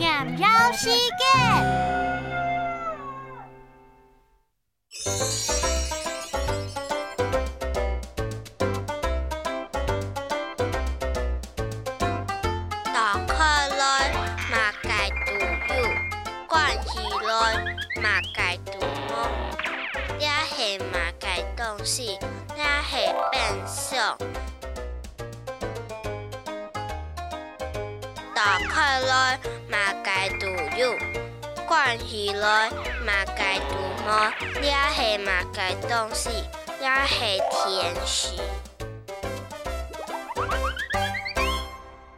想要时间。大开来，马盖独有；关起来，马盖独无。也是马盖东西，也是变相。打开来，嘛该独有；关起来，嘛该独无。也是嘛该东西，也是天使。